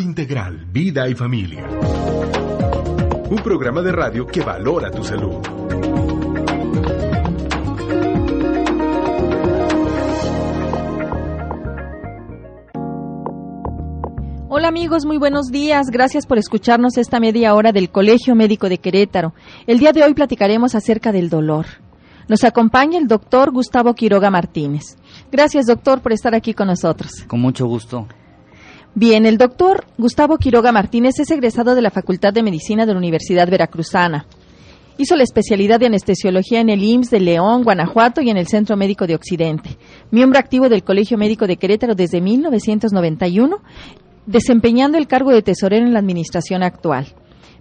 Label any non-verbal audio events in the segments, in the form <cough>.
Integral, Vida y Familia. Un programa de radio que valora tu salud. Hola amigos, muy buenos días. Gracias por escucharnos esta media hora del Colegio Médico de Querétaro. El día de hoy platicaremos acerca del dolor. Nos acompaña el doctor Gustavo Quiroga Martínez. Gracias, doctor, por estar aquí con nosotros. Con mucho gusto. Bien, el doctor Gustavo Quiroga Martínez es egresado de la Facultad de Medicina de la Universidad Veracruzana. Hizo la especialidad de anestesiología en el IMSS de León, Guanajuato y en el Centro Médico de Occidente. Miembro activo del Colegio Médico de Querétaro desde 1991, desempeñando el cargo de tesorero en la administración actual.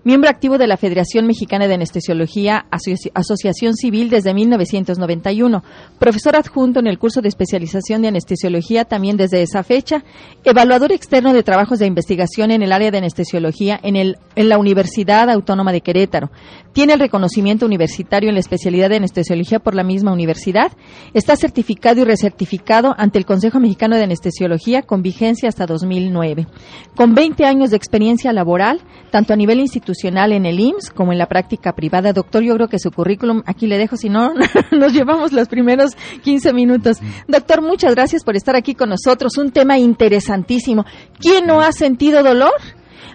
Miembro activo de la Federación Mexicana de Anestesiología, Asociación Civil desde 1991. Profesor adjunto en el curso de especialización de anestesiología también desde esa fecha. Evaluador externo de trabajos de investigación en el área de anestesiología en, el, en la Universidad Autónoma de Querétaro. Tiene el reconocimiento universitario en la especialidad de anestesiología por la misma universidad. Está certificado y recertificado ante el Consejo Mexicano de Anestesiología con vigencia hasta 2009. Con 20 años de experiencia laboral, tanto a nivel institucional en el IMSS como en la práctica privada. Doctor, yo creo que su currículum aquí le dejo, si no, <laughs> nos llevamos los primeros 15 minutos. Doctor, muchas gracias por estar aquí con nosotros. Un tema interesantísimo. ¿Quién no ha sentido dolor?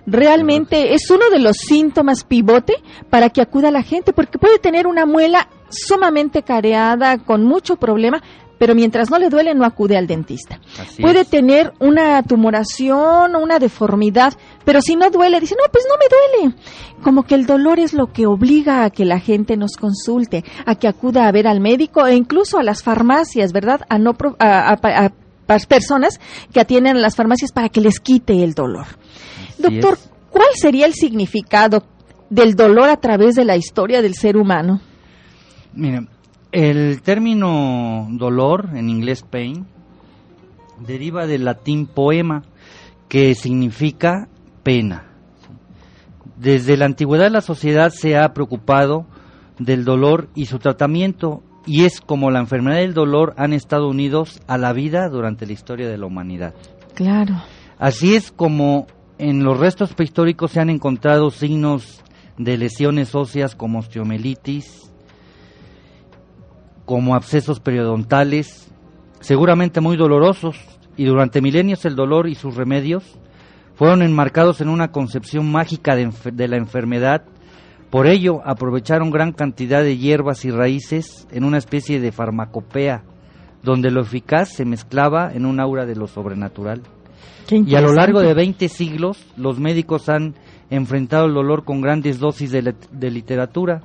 realmente es uno de los síntomas pivote para que acuda la gente, porque puede tener una muela sumamente careada, con mucho problema, pero mientras no le duele no acude al dentista. Puede tener una tumoración o una deformidad, pero si no duele, dice, no, pues no me duele. Como que el dolor es lo que obliga a que la gente nos consulte, a que acuda a ver al médico e incluso a las farmacias, ¿verdad? A, no, a, personas que atienden a las farmacias para que les quite el dolor. Doctor, ¿cuál sería el significado del dolor a través de la historia del ser humano? Mira, el término dolor, en inglés pain, deriva del latín poema, que significa pena. Desde la antigüedad la sociedad se ha preocupado del dolor y su tratamiento, y es como la enfermedad y el dolor han estado unidos a la vida durante la historia de la humanidad. Claro. Así es como en los restos prehistóricos se han encontrado signos de lesiones óseas como osteomelitis, como abscesos periodontales, seguramente muy dolorosos, y durante milenios el dolor y sus remedios fueron enmarcados en una concepción mágica de, de, la enfermedad. Por ello, aprovecharon gran cantidad de hierbas y raíces en una especie de farmacopea, donde lo eficaz se mezclaba en un aura de lo sobrenatural. Y a lo largo de 20 siglos, los médicos han enfrentado el dolor con grandes dosis de, de literatura,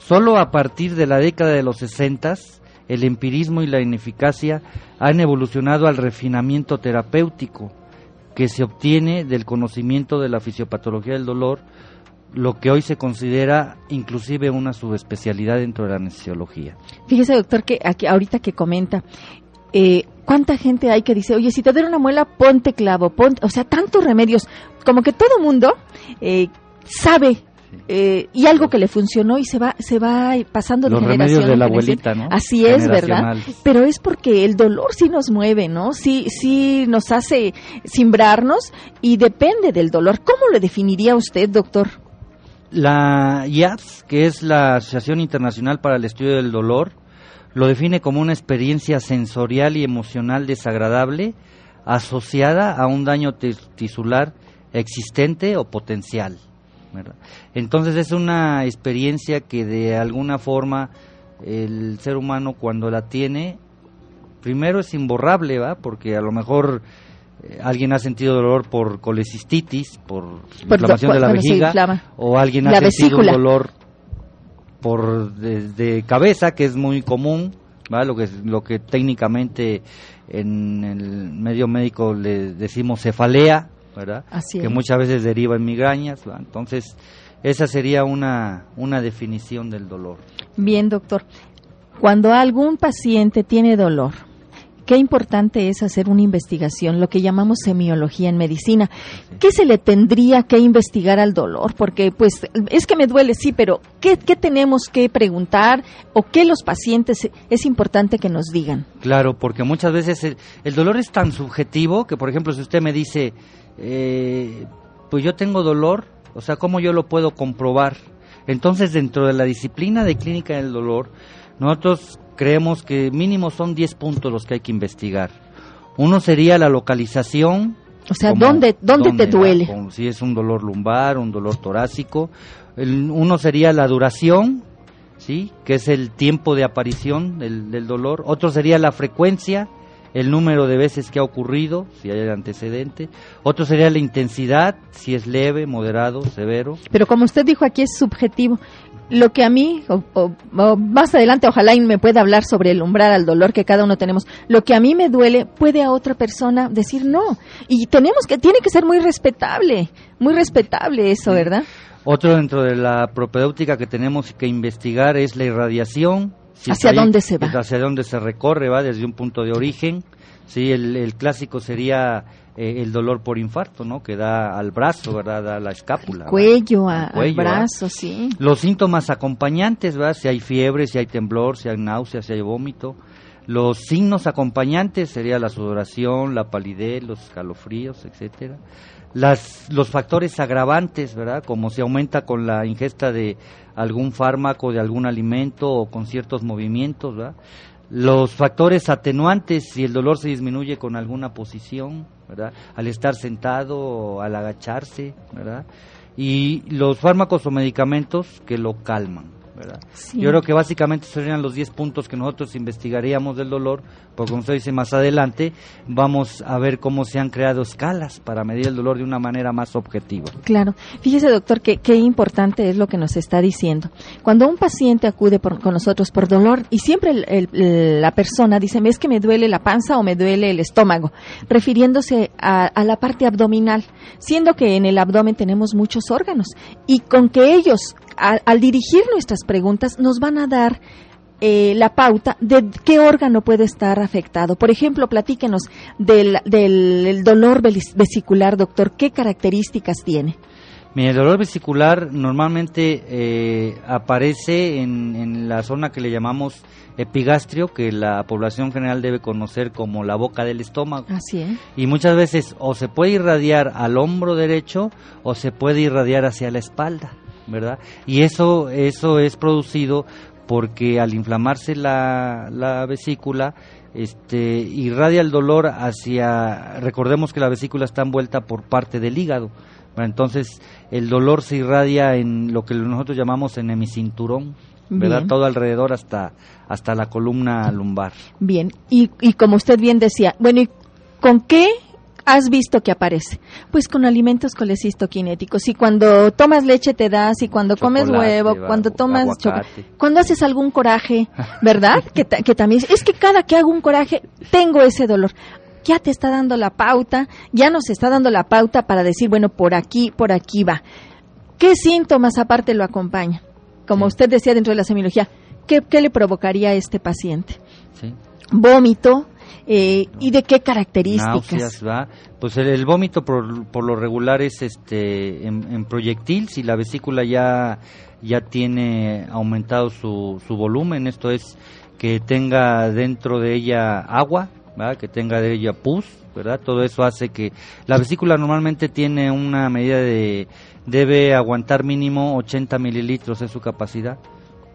Solo a partir de la década de los 60 el empirismo y la ineficacia han evolucionado al refinamiento terapéutico que se obtiene del conocimiento de la fisiopatología del dolor, lo que hoy se considera inclusive una subespecialidad dentro de la anestesiología. Fíjese, doctor, que aquí, ahorita que comenta, eh, ¿cuánta gente hay que dice, oye, si te duele una muela, ponte clavo, ponte, o sea, tantos remedios, como que todo mundo eh, sabe eh, y algo que le funcionó y se va se va pasando de generación de la abuelita, ¿no? Así es, ¿verdad? Pero es porque el dolor sí nos mueve, ¿no? Sí sí nos hace simbrarnos y depende del dolor. ¿Cómo lo definiría usted, doctor? La IAS, que es la Asociación Internacional para el Estudio del Dolor, lo define como una experiencia sensorial y emocional desagradable asociada a un daño tisular existente o potencial. Entonces es una experiencia que de alguna forma el ser humano cuando la tiene, primero es imborrable, ¿va? Porque a lo mejor eh, alguien ha sentido dolor por colecistitis, por, inflamación de la vejiga, o alguien ha sentido dolor por de, cabeza, que es muy común, ¿va? Lo que lo que técnicamente en el medio médico le decimos cefalea, ¿verdad? que muchas veces deriva en migrañas. Entonces, esa sería una, una definición del dolor. Bien, doctor. Cuando algún paciente tiene dolor, qué importante es hacer una investigación, lo que llamamos semiología en medicina. ¿Qué se le tendría que investigar al dolor? Porque, pues, es que me duele, sí, pero ¿qué, tenemos que preguntar o qué los pacientes es importante que nos digan? Claro, porque muchas veces el, dolor es tan subjetivo que, por ejemplo, si usted me dice, eh, pues yo tengo dolor, o sea, ¿cómo yo lo puedo comprobar? Entonces, dentro de la disciplina de clínica del dolor, nosotros creemos que mínimo son 10 puntos los que hay que investigar. Uno sería la localización. O sea, ¿dónde, dónde, te duele? si es un dolor lumbar, un dolor torácico. uno sería la duración, ¿sí? que es el tiempo de aparición del, del dolor. Otro sería la frecuencia, el número de veces que ha ocurrido, si hay antecedente. Otro sería la intensidad, si es leve, moderado, severo. Pero como usted dijo aquí es subjetivo. Lo que a mí, o, más adelante ojalá me pueda hablar sobre el umbral al dolor que cada uno tenemos, lo que a mí me duele puede a otra persona decir no. Y tenemos que, tiene que ser muy respetable, muy respetable eso, ¿verdad? Otro dentro de la propedéutica que tenemos que investigar es la irradiación, ¿Hacia dónde se va? Hacia dónde se recorre, va desde un punto de origen. Sí, el, clásico sería eh, el dolor por infarto, ¿no? Que da al brazo, ¿verdad? Da a la escápula. cuello, al brazo, sí. Los síntomas acompañantes, ¿verdad? Si hay fiebre, si hay temblor, si hay náuseas, si hay vómito. Los signos acompañantes sería la sudoración, la palidez, los escalofríos, etcétera. Las, los factores agravantes, ¿verdad? Como se aumenta con la ingesta de algún fármaco, de algún alimento o con ciertos movimientos, ¿verdad? Los factores atenuantes, si el dolor se disminuye con alguna posición, ¿verdad? Al estar sentado o al agacharse, ¿verdad? Y los fármacos o medicamentos que lo calman. Yo creo que básicamente serían los 10 puntos que nosotros investigaríamos del dolor, como usted dice más adelante, vamos a ver cómo se han creado escalas para medir el dolor de una manera más objetiva. Claro. Fíjese, doctor, que qué importante es lo que nos está diciendo. Cuando un paciente acude con nosotros por dolor, y siempre la persona dice, es que me duele la panza o me duele el estómago, refiriéndose a, la parte abdominal, siendo que en el abdomen tenemos muchos órganos, y con que ellos al, dirigir nuestras preguntas nos van a dar eh, la pauta de qué órgano puede estar afectado. Por ejemplo, platíquenos del, del dolor vesicular, doctor. ¿Qué características tiene? el dolor vesicular normalmente eh, aparece en, en, la zona que le llamamos epigastrio, que la población general debe conocer como la boca del estómago. Así es. Y muchas veces o se puede irradiar al hombro derecho o se puede irradiar hacia la espalda. ¿verdad? Y eso, eso es producido porque al inflamarse la, la vesícula, este, irradia el dolor hacia, recordemos que la vesícula está envuelta por parte del hígado, entonces el dolor se irradia en lo que nosotros llamamos en hemicinturón, ¿verdad? Todo alrededor hasta, hasta la columna lumbar. Bien, y, y como usted bien decía, bueno, ¿y con qué has visto que aparece? Pues con alimentos colecistoquinéticos. Y cuando tomas leche te das, y cuando comes huevo, cuando tomas cuando haces algún coraje, <laughs> ¿verdad? que, que también es que cada que hago un coraje tengo ese dolor ya te está dando la pauta, ya nos está dando la pauta para decir, bueno, por aquí, por aquí va. ¿Qué síntomas aparte lo acompañan? Como usted decía dentro de la semiología, ¿qué, ¿qué, le provocaría a este paciente? Sí. Vómito, eh, ¿Y de qué características? Pues el, vómito por, por, lo regular es este en, proyectil, si la vesícula ya, ya tiene aumentado su, su volumen, esto es que tenga dentro de ella agua, que tenga de ella pus, ¿verdad? Todo eso hace que la vesícula normalmente tiene una medida de debe aguantar mínimo 80 mililitros es su capacidad.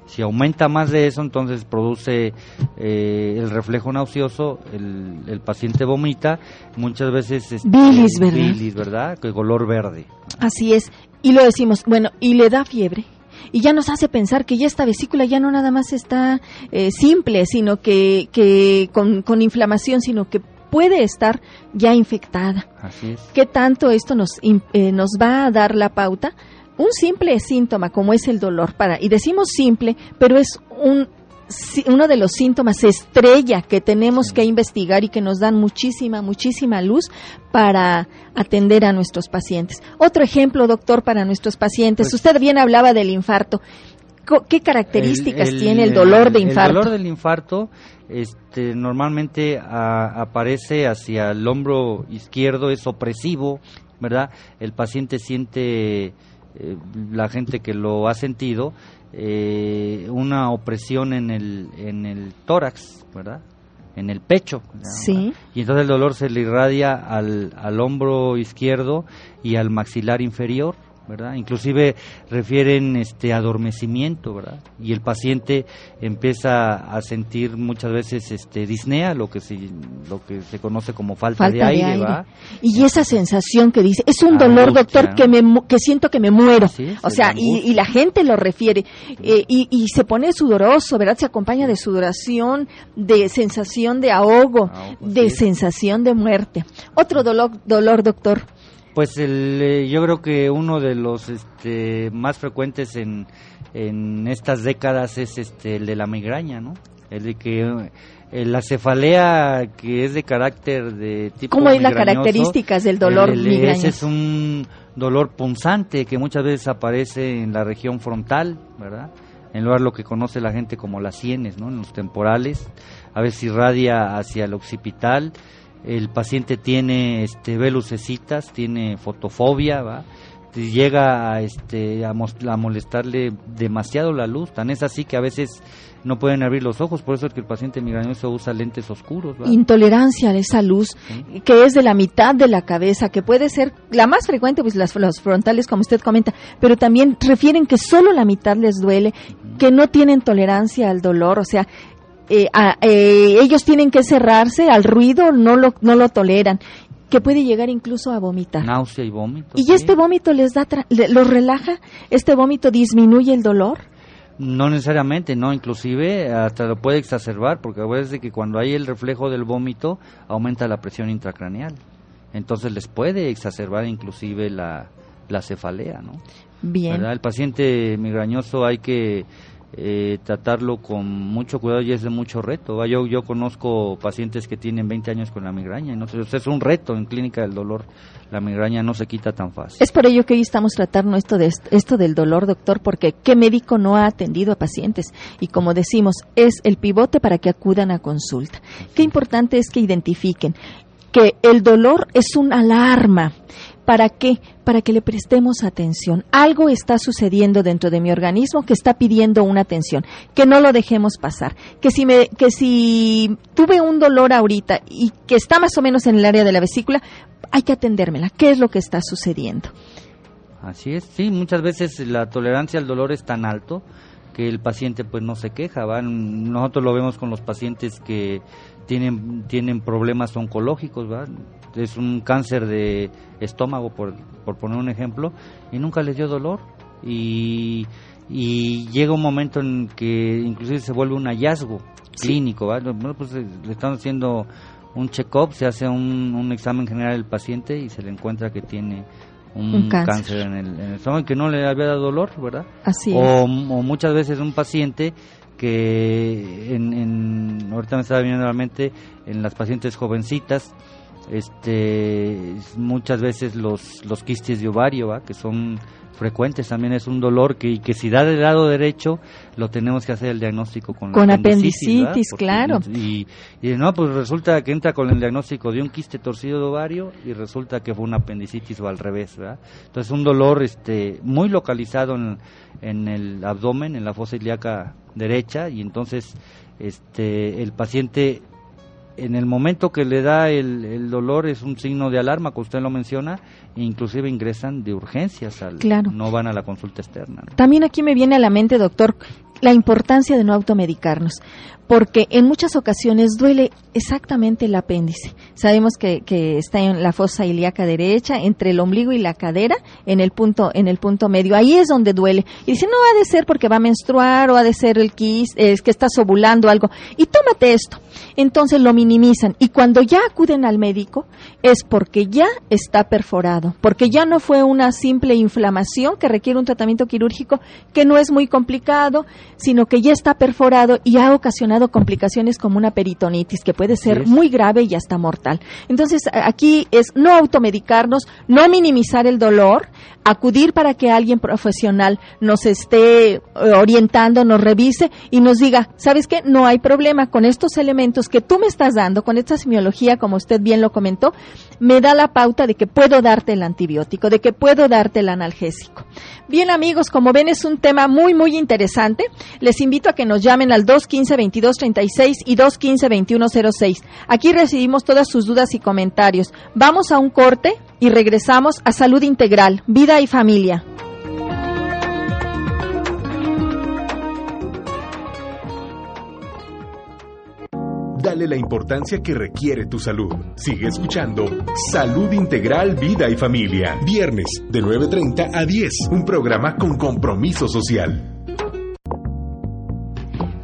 Si aumenta más de eso, entonces produce eh, el reflejo nauseoso, el, paciente vomita, muchas veces es bilis, ¿verdad? Bilis, ¿verdad? Que color verde. Así es. Y lo decimos, bueno, y le da fiebre. Y ya nos hace pensar que ya esta vesícula ya no nada más está eh, simple, sino que, que con, con inflamación, sino que puede estar ya infectada. Así es. ¿Qué tanto esto nos, eh, nos va a dar la pauta? Un simple síntoma como es el dolor, para, y decimos simple, pero es un, uno de los síntomas estrella que tenemos que investigar y que nos dan muchísima, muchísima luz para atender a nuestros pacientes. Otro ejemplo, doctor, para nuestros pacientes. Pues Usted bien hablaba del infarto. ¿Qué características tiene el dolor de infarto? El dolor del infarto este, normalmente aparece hacia el hombro izquierdo, es opresivo, ¿verdad? El paciente siente eh, la gente que lo ha sentido, eh, una opresión en el, en el tórax, ¿verdad? en el pecho. Sí. Y entonces el dolor se le irradia al, al hombro izquierdo y al maxilar inferior. ¿Verdad? Inclusive refieren este adormecimiento, ¿verdad? Y el paciente empieza a sentir muchas veces este disnea, lo que se lo que se conoce como falta, de, aire, ¿verdad? Y esa sensación que dice, es un dolor, doctor, que me que siento que me muero. o sea, y, la gente lo refiere eh, y, y, se pone sudoroso, ¿verdad? Se acompaña de sudoración, de sensación de ahogo, de sensación de muerte. Otro dolor, dolor, doctor. Pues el, eh, yo creo que uno de los este, más frecuentes en, en estas décadas es este, el de la migraña, ¿no? El de que eh, la cefalea que es de carácter de tipo ¿Cómo es las características del dolor el, Ese es un dolor punzante que muchas veces aparece en la región frontal, ¿verdad? En lugar de lo que conoce la gente como las sienes, ¿no? En los temporales. A veces irradia hacia el occipital el paciente tiene este velucecitas, tiene fotofobia, ¿va? llega a, este, a, molestarle demasiado la luz, tan es así que a veces no pueden abrir los ojos, por eso es que el paciente migrañoso usa lentes oscuros. Intolerancia a esa luz, que es de la mitad de la cabeza, que puede ser la más frecuente, pues las, los frontales, como usted comenta, pero también refieren que solo la mitad les duele, que no tienen tolerancia al dolor, o sea, eh, eh, ellos tienen que cerrarse al ruido, no lo, no lo toleran que puede llegar incluso a vomitar. Náusea y vómito. ¿Y este vómito les da, los relaja? ¿Este vómito disminuye el dolor? No necesariamente, no, inclusive hasta lo puede exacerbar, porque a veces que cuando hay el reflejo del vómito aumenta la presión intracraneal. Entonces les puede exacerbar inclusive la, la cefalea, ¿no? Bien. El paciente migrañoso hay que eh, tratarlo con mucho cuidado y es de mucho reto. Yo, yo conozco pacientes que tienen 20 años con la migraña, y no es un reto en clínica del dolor. La migraña no se quita tan fácil. Es por ello que hoy estamos tratando esto, de esto del dolor, doctor, porque ¿qué médico no ha atendido a pacientes? Y como decimos, es el pivote para que acudan a consulta. Qué importante es que identifiquen que el dolor es una alarma ¿Para qué? Para que le prestemos atención. Algo está sucediendo dentro de mi organismo que está pidiendo una atención, que no lo dejemos pasar. Que si, me, que si tuve un dolor ahorita y que está más o menos en el área de la vesícula, hay que atendérmela. ¿Qué es lo que está sucediendo? Así es, sí, muchas veces la tolerancia al dolor es tan alto que el paciente pues no se queja, nosotros lo vemos con los pacientes que tienen tienen problemas oncológicos, ¿va? Es un cáncer de estómago, por, por poner un ejemplo, y nunca les dio dolor. Y, y llega un momento en que inclusive se vuelve un hallazgo clínico. Bueno, pues eh, le están haciendo un check-up, se hace un, un, examen general del paciente y se le encuentra que tiene un, cáncer. en, el, en, estómago que no le había dado dolor, ¿verdad? Así o, o muchas veces un paciente que en, en, ahorita me estaba viendo la mente en las pacientes jovencitas este muchas veces los los quistes de ovario que son frecuentes también es un dolor que y que si da del lado derecho lo tenemos que hacer el diagnóstico con, con apendicitis, claro. y, y, no pues resulta que entra con el diagnóstico de un quiste torcido de ovario y resulta que fue una apendicitis o al revés ¿verdad? entonces un dolor este muy localizado en, en el abdomen en la fosa ilíaca derecha y entonces este el paciente en el momento que le da el, dolor es un signo de alarma, que usted lo menciona, e inclusive ingresan de urgencias, al, claro. no van a la consulta externa. También aquí me viene a la mente, doctor, la importancia de no automedicarnos, porque en muchas ocasiones duele exactamente el apéndice. Sabemos que, está en la fosa ilíaca derecha, entre el ombligo y la cadera, en el punto, en el punto medio. Ahí es donde duele. Y dice, no ha de ser porque va a menstruar o ha de ser el quis, es que estás ovulando algo. Y tómate esto. Entonces lo minimizan. Y cuando ya acuden al médico, es porque ya está perforado, porque ya no fue una simple inflamación que requiere un tratamiento quirúrgico que no es muy complicado, sino que ya está perforado y ha ocasionado complicaciones como una peritonitis, que puede ser muy grave y hasta mortal. Entonces, aquí es no automedicarnos, no minimizar el dolor, acudir para que alguien profesional nos esté eh, orientando, nos revise y nos diga, ¿sabes qué? No hay problema con estos elementos que tú me estás dando, con esta semiología, como usted bien lo comentó, me da la pauta de que puedo darte el antibiótico, de que puedo darte el analgésico. Bien amigos, como ven es un tema muy muy interesante. Les invito a que nos llamen al 215-2236 y 215-2106. Aquí recibimos todas sus dudas y comentarios. Vamos a un corte y regresamos a Salud Integral, Vida y Familia. Dale la importancia que requiere tu salud. Sigue escuchando Salud Integral, Vida y Familia. Viernes de 9.30 a 10. Un programa con compromiso social.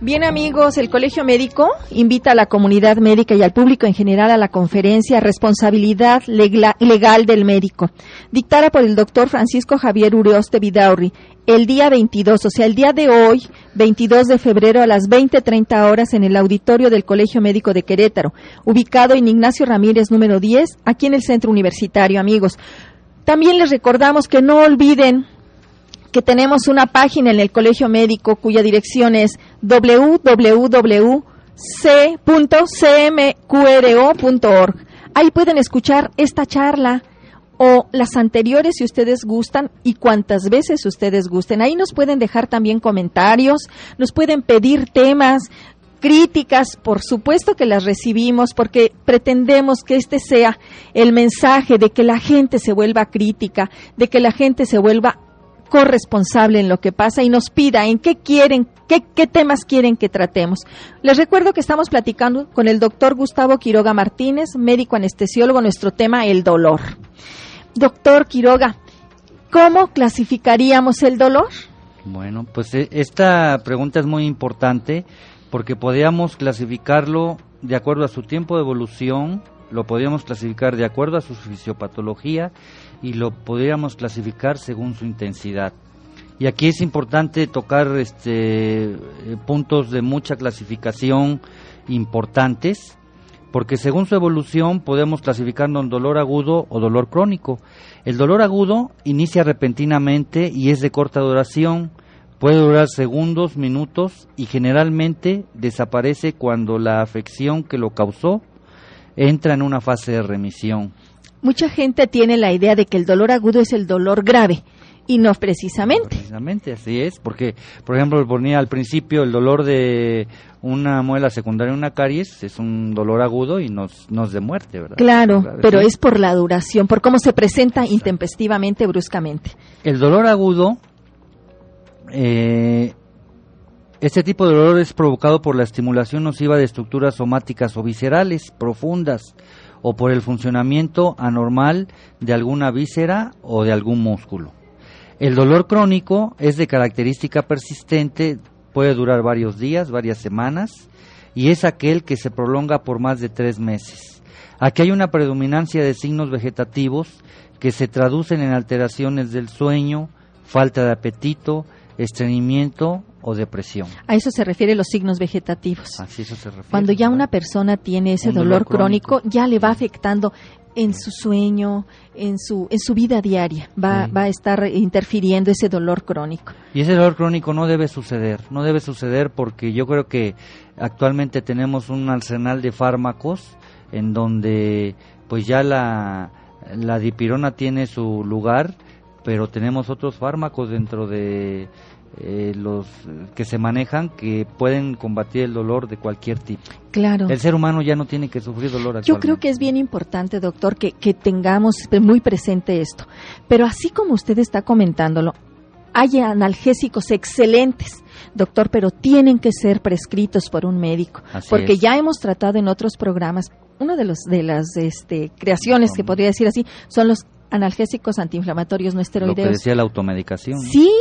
Bien amigos, el Colegio Médico invita a la comunidad médica y al público en general a la conferencia Responsabilidad Legal del Médico, dictada por el doctor Francisco Javier Urioste Vidaurri, el día 22, o sea, el día de hoy, 22 de febrero a las 20.30 horas en el auditorio del Colegio Médico de Querétaro, ubicado en Ignacio Ramírez número 10, aquí en el Centro Universitario, amigos. También les recordamos que no olviden que tenemos una página en el Colegio Médico cuya dirección es www.c.cmqro.org. Ahí pueden escuchar esta charla o las anteriores si ustedes gustan y cuantas veces ustedes gusten. Ahí nos pueden dejar también comentarios, nos pueden pedir temas, críticas, por supuesto que las recibimos porque pretendemos que este sea el mensaje de que la gente se vuelva crítica, de que la gente se vuelva corresponsable en lo que pasa y nos pida en qué quieren, qué, qué, temas quieren que tratemos. Les recuerdo que estamos platicando con el doctor Gustavo Quiroga Martínez, médico anestesiólogo, nuestro tema, el dolor. Doctor Quiroga, ¿cómo clasificaríamos el dolor? Bueno, pues e, esta pregunta es muy importante porque podríamos clasificarlo de acuerdo a su tiempo de evolución, lo podríamos clasificar de acuerdo a su fisiopatología y lo podríamos clasificar según su intensidad. Y aquí es importante tocar este, eh, puntos de mucha clasificación importantes porque según su evolución podemos clasificarlo en dolor agudo o dolor crónico. El dolor agudo inicia repentinamente y es de corta duración, puede durar segundos, minutos y generalmente desaparece cuando la afección que lo causó entra en una fase de remisión. Mucha gente tiene la idea de que el dolor agudo es el dolor grave y no precisamente. precisamente, así es, porque, por ejemplo, ponía al principio el dolor de una muela secundaria, una caries, es un dolor agudo y no, es de muerte, ¿verdad? Claro, pero es por la duración, por cómo se presenta intempestivamente, bruscamente. El dolor agudo, eh, este tipo de dolor es provocado por la estimulación nociva de estructuras somáticas o viscerales profundas o por el funcionamiento anormal de alguna víscera o de algún músculo. El dolor crónico es de característica persistente, puede durar varios días, varias semanas, y es aquel que se prolonga por más de tres meses. Aquí hay una predominancia de signos vegetativos que se traducen en alteraciones del sueño, falta de apetito, estreñimiento o depresión. A eso se refiere los signos vegetativos. Así eso se refiere. Cuando ya una persona tiene ese dolor, crónico, ya le va afectando en su sueño, en su, en su vida diaria, va, va a estar interfiriendo ese dolor crónico. Y ese dolor crónico no debe suceder, no debe suceder porque yo creo que actualmente tenemos un arsenal de fármacos en donde pues ya la, la dipirona tiene su lugar, pero tenemos otros fármacos dentro de eh, los que se manejan que pueden combatir el dolor de cualquier tipo. Claro. El ser humano ya no tiene que sufrir dolor. Yo creo que es bien importante, doctor, que, que tengamos muy presente esto. Pero así como usted está comentándolo, hay analgésicos excelentes, doctor, pero tienen que ser prescritos por un médico, porque ya hemos tratado en otros programas, una de los de las este, creaciones que podría decir así son los analgésicos antiinflamatorios no esteroideos. Lo que decía la automedicación. Sí,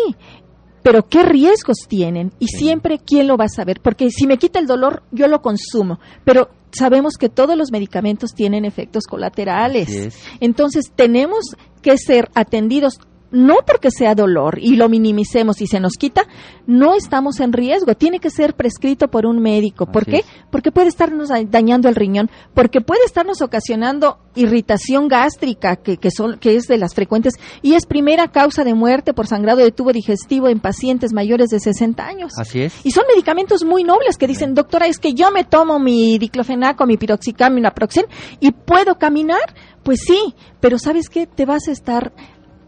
pero qué riesgos tienen y siempre quién lo va a saber, porque si me quita el dolor yo lo consumo, pero sabemos que todos los medicamentos tienen efectos colaterales. Entonces tenemos que ser atendidos no porque sea dolor y lo minimicemos y se nos quita, no estamos en riesgo. Tiene que ser prescrito por un médico. ¿Por Así qué? es. Porque puede estarnos dañando el riñón, porque puede estarnos ocasionando irritación gástrica, que, que, son, que es de las frecuentes, y es primera causa de muerte por sangrado de tubo digestivo en pacientes mayores de 60 años. Así es. Y son medicamentos muy nobles que dicen, doctora, es que yo me tomo mi diclofenaco, mi piroxicam, mi naproxen y puedo caminar. Pues sí, pero ¿sabes qué? Te vas a estar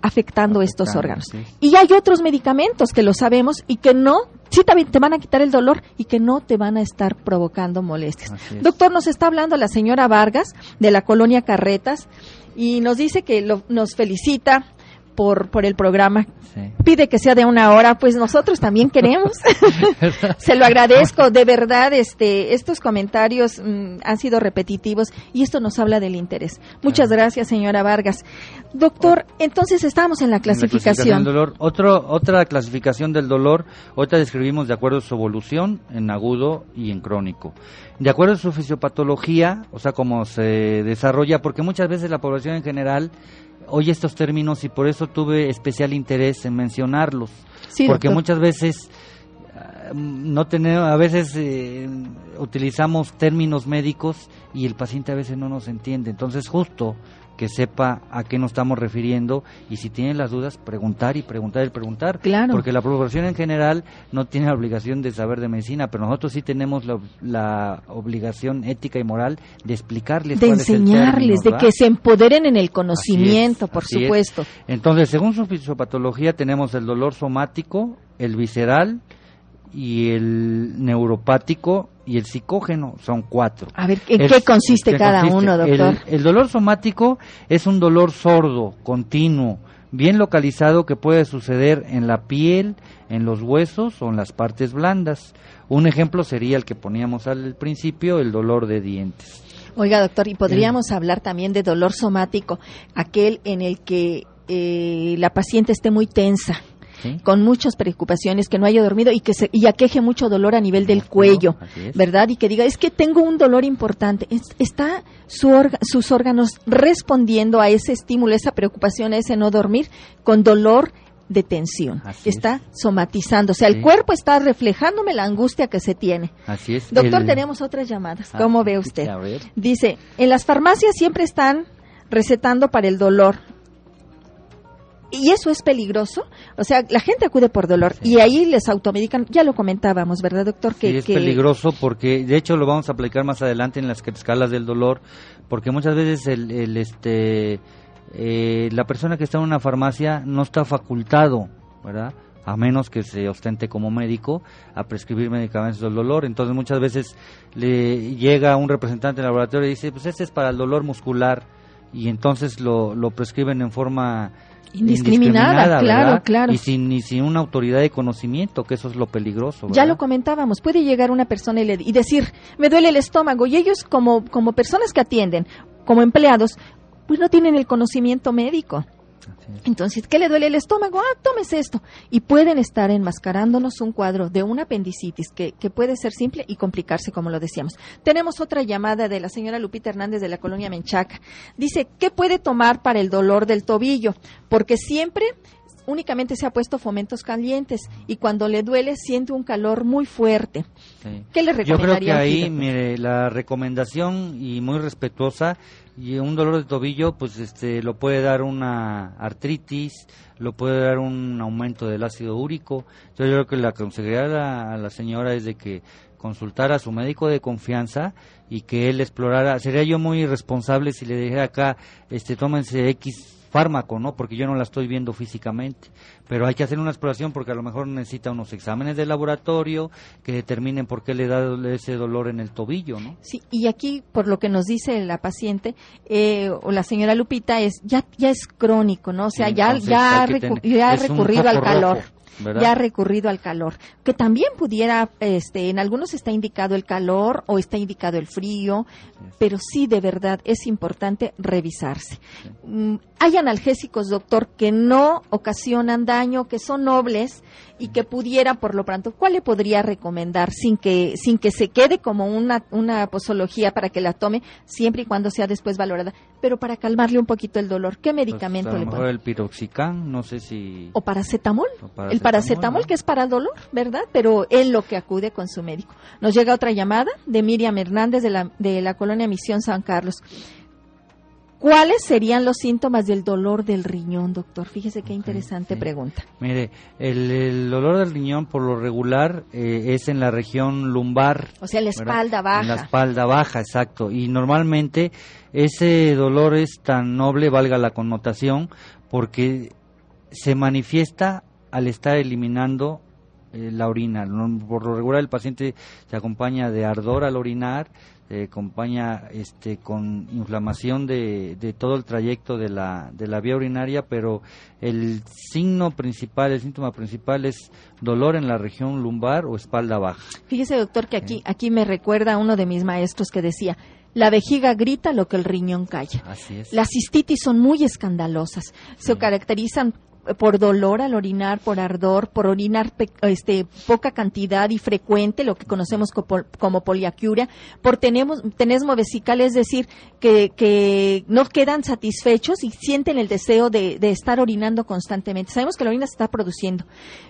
afectando estos órganos. sí. Y hay otros medicamentos que lo sabemos y que no, sí también te van a quitar el dolor y que no te van a estar provocando molestias. Doctor, nos está hablando la señora Vargas de la colonia Carretas y nos dice que lo- nos felicita por, por el programa. Sí. Pide que sea de una hora, pues nosotros también queremos. <laughs> <laughs> Se lo agradezco, de verdad, este, estos comentarios mm, han sido repetitivos y esto nos habla del interés. Muchas gracias, señora Vargas. Doctor, entonces estamos en la En la clasificación. del dolor. Otro, otra clasificación del dolor, ahorita describimos de acuerdo a su evolución en agudo y en crónico. De acuerdo a su fisiopatología, o sea, cómo se desarrolla, porque muchas veces la población en general oye estos términos y por eso tuve especial interés en mencionarlos. Sí, porque doctor. muchas veces ah, no tenemos, a veces eh, utilizamos términos médicos y el paciente a veces no nos entiende. Entonces, justo que sepa a qué nos estamos refiriendo y si tiene las dudas, preguntar y preguntar y preguntar. Claro. Porque la población en general no tiene la obligación de saber de medicina, pero nosotros sí tenemos la, la obligación ética y moral de explicarles de cuál es el enseñarles, término, de que se empoderen en el conocimiento, es, por es. supuesto. Entonces, según su fisiopatología, tenemos el dolor somático, el visceral y el neuropático y el psicógeno. Son cuatro. A ver, ¿en El- qué consiste ¿qué cada consiste? uno, doctor? El, el dolor somático es un dolor sordo, continuo, bien localizado que puede suceder en la piel, en los huesos o en las partes blandas. Un ejemplo sería el que poníamos al principio, el dolor de dientes. Oiga, doctor, y podríamos hablar también de dolor somático, aquel en el que eh, la paciente esté muy tensa, ¿sí? con muchas preocupaciones, que no haya dormido y que se, y aqueje mucho dolor a nivel del cuello. ¿verdad? Y que diga, es que tengo un dolor importante. Es- está su orga- sus órganos respondiendo a ese estímulo, esa preocupación, a ese no dormir, con dolor de tensión. Así está somatizando. O sea, el cuerpo está reflejándome la angustia que se tiene. Así es. Doctor, El- tenemos otras llamadas. Ah, ¿Cómo ve usted? Dice, en las farmacias siempre están recetando para el dolor. ¿Y eso es peligroso? O sea, la gente acude por dolor Sí. y ahí les automedican. Ya lo comentábamos, ¿verdad, doctor? Sí, es peligroso porque, de hecho, lo vamos a aplicar más adelante en las escalas del dolor, porque muchas veces el, el, este, eh, la persona que está en una farmacia no está facultado, ¿verdad? A menos que se ostente como médico a prescribir medicamentos del dolor. Entonces, muchas veces le llega un representante del laboratorio y dice, pues este es para el dolor muscular, y entonces lo, lo prescriben en forma Indiscriminada, claro, claro. Y sin, ni sin una autoridad de conocimiento, que eso es lo peligroso. Ya lo comentábamos, puede llegar una persona y, le- y decir, me duele el estómago, y ellos como, como personas que atienden, como empleados, pues no tienen el conocimiento médico. Entonces, ¿qué le duele el estómago? Ah, tómese esto. Y pueden estar enmascarándonos un cuadro de una apendicitis que, que puede ser simple y complicarse, como lo decíamos. Tenemos otra llamada de la señora Lupita Hernández de la colonia Menchaca. Dice, ¿qué puede tomar para el dolor del tobillo? Porque siempre únicamente se ha puesto fomentos calientes y cuando le duele siente un calor muy fuerte. Sí. ¿Qué le Yo creo que recomendaría ahí, mire, la recomendación y muy respetuosa, y un dolor de tobillo, pues este, lo puede dar una artritis, lo puede dar un aumento del ácido úrico. Yo creo que la aconsejaría a la señora es de que consultara a su médico de confianza y que él explorara. Sería yo muy irresponsable si le dijera acá, este, tómense X fármaco, ¿no? Porque yo no la estoy viendo físicamente. Pero hay que hacer una exploración porque a lo mejor necesita unos exámenes de laboratorio que determinen por qué le da ese dolor en el tobillo, ¿no? Sí, y aquí, por lo que nos dice la paciente eh, o la señora Lupita, es ya ya es crónico, ¿no? O sea, Sí, ya ya, recu- ya ha un recurrido al calor. rojo. Ya ha recurrido al calor, que también pudiera, este, en algunos está indicado el calor o está indicado el frío, pero sí de verdad es importante revisarse. Mm, hay analgésicos, doctor, que no ocasionan daño, que son nobles y que pudiera, por lo pronto, ¿cuál le podría recomendar sin que, sin que se quede como una, una posología para que la tome, siempre y cuando sea después valorada, pero para calmarle un poquito el dolor? ¿Qué pues, medicamento le pone? el piroxicam, no sé si... O paracetamol. el paracetamol que es para el dolor, ¿verdad? Pero él lo que acude con su médico. Nos llega otra llamada de Miriam Hernández de la, de la colonia Misión San Carlos. ¿Cuáles serían los síntomas del dolor del riñón, doctor? Fíjese qué interesante pregunta. Mire, el, dolor del riñón por lo regular eh, es en la región lumbar. O sea, la espalda baja. En la espalda baja, exacto. Y normalmente ese dolor es tan noble, valga la connotación, porque se manifiesta al estar eliminando eh, la orina. Por lo regular el paciente se acompaña de ardor al orinar, se acompaña este, con inflamación de, de, todo el trayecto de la, de la vía urinaria, pero el signo principal, el síntoma principal es dolor en la región lumbar o espalda baja. Fíjese, doctor, que aquí, aquí me recuerda a uno de mis maestros que decía, la vejiga grita lo que el riñón calla. Así es. Las cistitis son muy escandalosas. Se caracterizan por dolor al orinar, por ardor, por orinar este, poca cantidad y frecuente, lo que conocemos como, poliacuria, por tenemos, tenesmo vesical, es decir, que, que, no quedan satisfechos y sienten el deseo de, de estar orinando constantemente. Sabemos que la orina se está produciendo,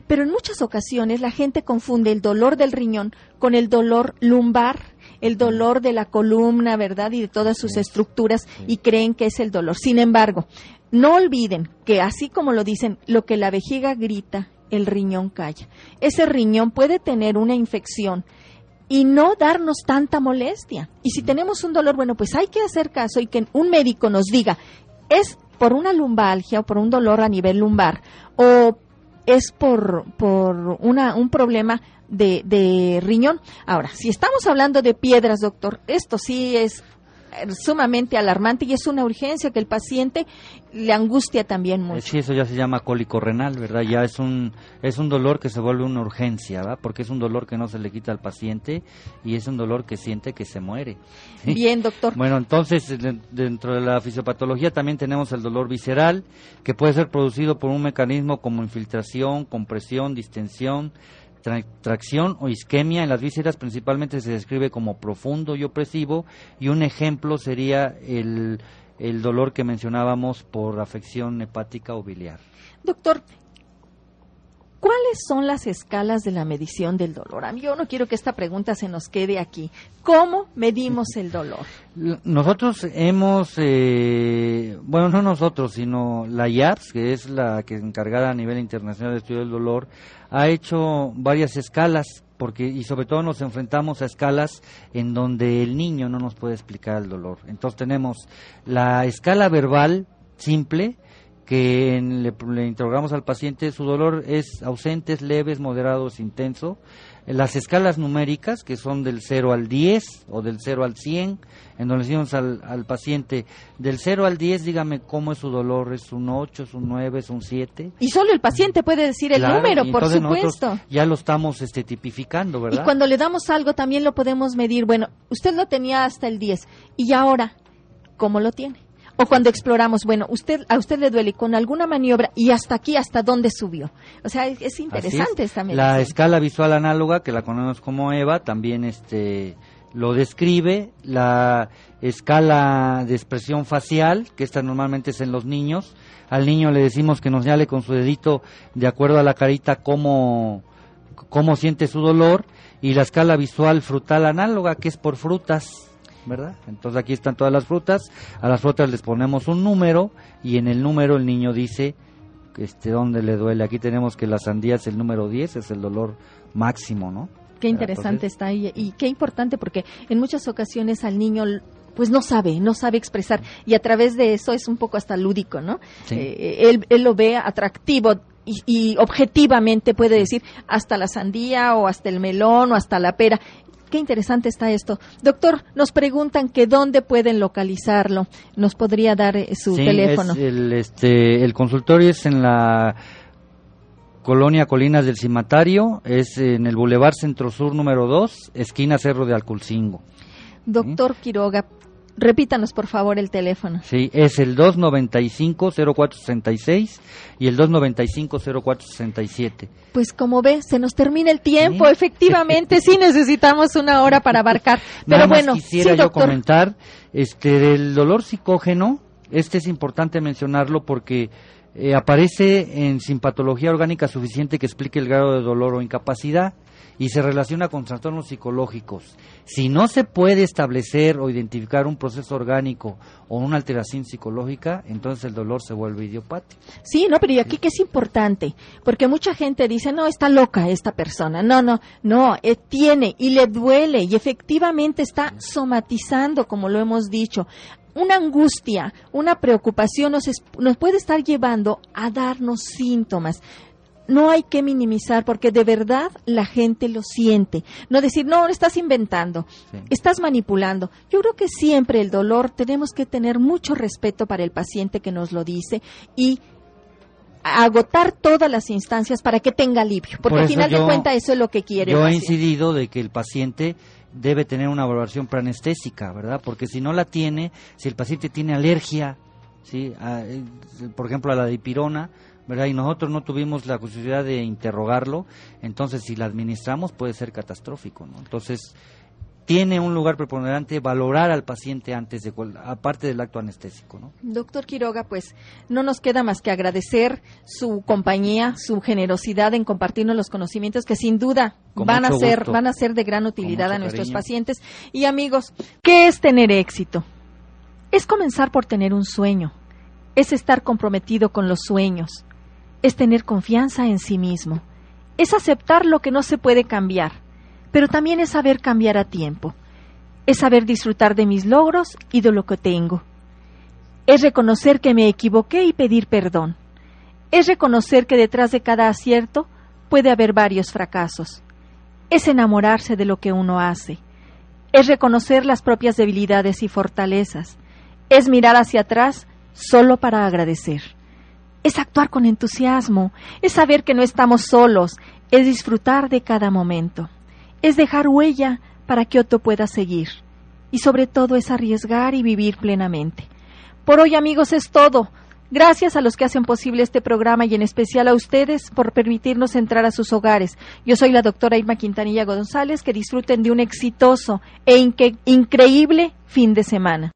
pero en muchas ocasiones la gente confunde el dolor del riñón con el dolor lumbar el dolor de la columna, ¿verdad? Y de todas sus estructuras y creen que es el dolor. Sin embargo, no olviden que así como lo dicen, lo que la vejiga grita, el riñón calla. Ese riñón puede tener una infección y no darnos tanta molestia. Y si tenemos un dolor, bueno, pues hay que hacer caso y que un médico nos diga, es por una lumbalgia o por un dolor a nivel lumbar o es por, por una, un problema de, de riñón. Ahora, si estamos hablando de piedras, doctor, esto sí es sumamente alarmante y es una urgencia que el paciente le angustia también mucho. Sí, eso ya se llama cólico renal, ¿verdad? Ya es un es un dolor que se vuelve una urgencia, ¿verdad? Porque es un dolor que no se le quita al paciente y es un dolor que siente que se muere. <laughs> Bien, doctor. Bueno, entonces dentro de la fisiopatología también tenemos el dolor visceral que puede ser producido por un mecanismo como infiltración, compresión, distensión, tracción o isquemia en las vísceras principalmente se describe como profundo y opresivo y un ejemplo sería el, el dolor que mencionábamos por afección hepática o biliar. Doctor, ¿Cuáles son las escalas de la medición del dolor? Yo no quiero que esta pregunta se nos quede aquí. ¿Cómo medimos el dolor? Nosotros hemos, eh, bueno, no nosotros, sino la IAPS, que es la que encargada a nivel internacional de estudio del dolor, ha hecho varias escalas porque y sobre todo nos enfrentamos a escalas en donde el niño no nos puede explicar el dolor. Entonces tenemos la escala verbal simple, que le, interrogamos al paciente, su dolor es ausente, es leve, es moderado, es intenso. Las escalas numéricas, que son del 0 al 10 o del 0 al 100, en donde decimos al, al paciente, del 0 al 10, dígame cómo es su dolor, es un 8, es un 9, es un 7. Y solo el paciente puede decir el número, por supuesto. Ya lo estamos este, tipificando, ¿verdad? Y cuando le damos algo también lo podemos medir. Bueno, usted lo tenía hasta el 10 y ahora, ¿cómo lo tiene? O cuando exploramos, bueno, usted a usted le duele con alguna maniobra y hasta aquí, hasta dónde subió. O sea, es, interesante esta medicina. La escala visual análoga, que la conocemos como EVA, también este lo describe. La escala de expresión facial, que esta normalmente es en los niños. Al niño le decimos que nos señale con su dedito, de acuerdo a la carita, cómo, cómo siente su dolor. Y la escala visual frutal análoga, que es por frutas ¿verdad? Entonces aquí están todas las frutas, a las frutas les ponemos un número y en el número el niño dice este dónde le duele. Aquí tenemos que la sandía es el número 10, es el dolor máximo, ¿no? Qué interesante está ahí y qué importante porque en muchas ocasiones al niño pues no sabe, no sabe expresar y a través de eso es un poco hasta lúdico, ¿no? Eh, él, él, lo ve atractivo y, y, objetivamente puede decir hasta la sandía o hasta el melón o hasta la pera Qué interesante está esto. Doctor, nos preguntan que dónde pueden localizarlo. ¿Nos podría dar eh, su teléfono? el, este, el consultorio es en la Colonia Colinas del Cimatario, es en el Boulevard Centro Sur número 2, esquina Cerro de Alculcingo. Doctor Quiroga, repítanos por favor el teléfono. Sí, es el 295-0466 y el 295-0467. Pues como ve, se nos termina el tiempo, efectivamente, <laughs> sí necesitamos una hora para abarcar. Pero Nada más bueno, quisiera sí, yo comentar este del dolor psicógeno, este es importante mencionarlo porque eh, aparece en simpatología orgánica suficiente que explique el grado de dolor o incapacidad y se relaciona con trastornos psicológicos. Si no se puede establecer o identificar un proceso orgánico o una alteración psicológica, entonces el dolor se vuelve idiopático. Sí, no, pero y aquí que es importante, porque mucha gente dice, no, está loca esta persona. No, no, no, eh, tiene y le duele y efectivamente está somatizando, como lo hemos dicho. Una angustia, una preocupación nos, es- nos puede estar llevando a darnos síntomas. No hay que minimizar porque de verdad la gente lo siente. No decir, no, estás inventando, Sí. estás manipulando. Yo creo que siempre el dolor tenemos que tener mucho respeto para el paciente que nos lo dice y agotar todas las instancias para que tenga alivio, porque Por al final de cuentas eso es lo que quiere. Yo he incidido de que el paciente debe tener una valoración preanestésica, ¿verdad? Porque si no la tiene, si el paciente tiene alergia, ¿sí? A, eh, por ejemplo, a la dipirona, ¿verdad? Y nosotros no tuvimos la posibilidad de interrogarlo, entonces si la administramos puede ser catastrófico, ¿no? Entonces, tiene un lugar preponderante valorar al paciente antes de, aparte del acto anestésico, ¿no? Doctor Quiroga, pues no nos queda más que agradecer su compañía, su generosidad en compartirnos los conocimientos que sin duda Con van a ser gusto. van a ser de gran utilidad a nuestros cariño. pacientes y amigos. ¿Qué es tener éxito? Es comenzar por tener un sueño, es estar comprometido con los sueños, es tener confianza en sí mismo, es aceptar lo que no se puede cambiar, pero también es saber cambiar a tiempo, es saber disfrutar de mis logros y de lo que tengo. Es reconocer que me equivoqué y pedir perdón. Es reconocer que detrás de cada acierto puede haber varios fracasos. Es enamorarse de lo que uno hace. Es reconocer las propias debilidades y fortalezas. Es mirar hacia atrás solo para agradecer. Es actuar con entusiasmo. Es saber que no estamos solos. Es disfrutar de cada momento. Es dejar huella para que otro pueda seguir. Y sobre todo es arriesgar y vivir plenamente. Por hoy, amigos, es todo. Gracias a los que hacen posible este programa y en especial a ustedes por permitirnos entrar a sus hogares. Yo soy la doctora Irma Quintanilla González. Que disfruten de un exitoso e increíble fin de semana.